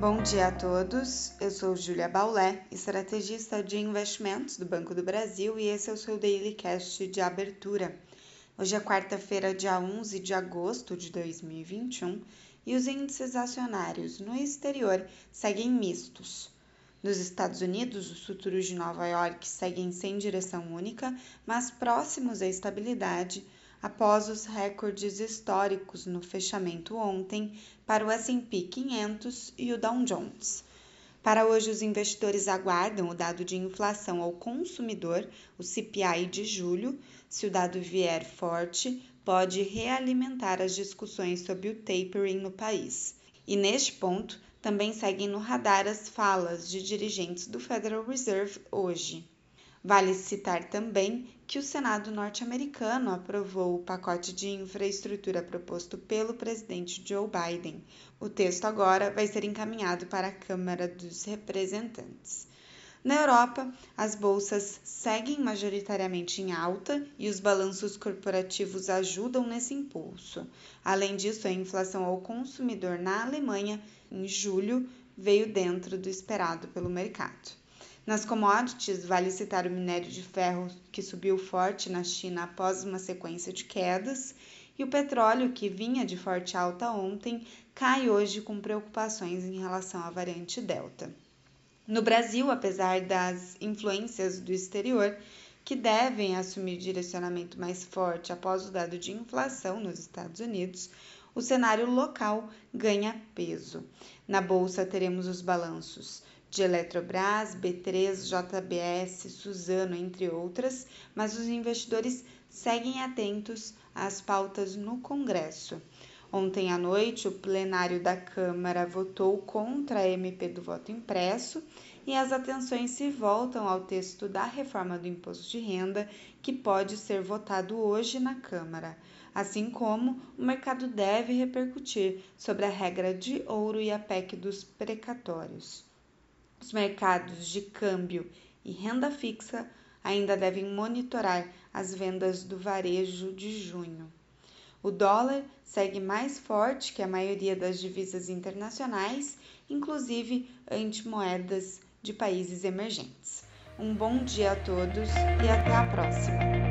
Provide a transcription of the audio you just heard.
Bom dia a todos. Eu sou Julia Baulé, estrategista de investimentos do Banco do Brasil e esse é o seu Daily Cast de abertura. Hoje é quarta-feira, dia 11 de agosto de 2021 e os índices acionários no exterior seguem mistos. Nos Estados Unidos, os futuros de Nova York seguem sem direção única, mas próximos à estabilidade após os recordes históricos no fechamento ontem para o S&P 500 e o Dow Jones. Para hoje, os investidores aguardam o dado de inflação ao consumidor, o CPI de julho. Se o dado vier forte, pode realimentar as discussões sobre o tapering no país. E neste ponto, também seguem no radar as falas de dirigentes do Federal Reserve hoje. Vale citar também que o Senado norte-americano aprovou o pacote de infraestrutura proposto pelo presidente Joe Biden. O texto agora vai ser encaminhado para a Câmara dos Representantes. Na Europa, as bolsas seguem majoritariamente em alta e os balanços corporativos ajudam nesse impulso. Além disso, a inflação ao consumidor na Alemanha, em julho, veio dentro do esperado pelo mercado. Nas commodities, vale citar o minério de ferro, que subiu forte na China após uma sequência de quedas, e o petróleo, que vinha de forte alta ontem, cai hoje com preocupações em relação à variante Delta. No Brasil, apesar das influências do exterior, que devem assumir direcionamento mais forte após o dado de inflação nos Estados Unidos, o cenário local ganha peso. Na bolsa teremos os balanços de Eletrobras, B3, JBS, Suzano, entre outras, mas os investidores seguem atentos às pautas no Congresso. Ontem à noite, o plenário da Câmara votou contra a MP do voto impresso e as atenções se voltam ao texto da reforma do imposto de renda, que pode ser votado hoje na Câmara. Assim como o mercado deve repercutir sobre a regra de ouro e a PEC dos precatórios. Os mercados de câmbio e renda fixa ainda devem monitorar as vendas do varejo de junho. O dólar segue mais forte que a maioria das divisas internacionais, inclusive ante moedas de países emergentes. Um bom dia a todos e até a próxima!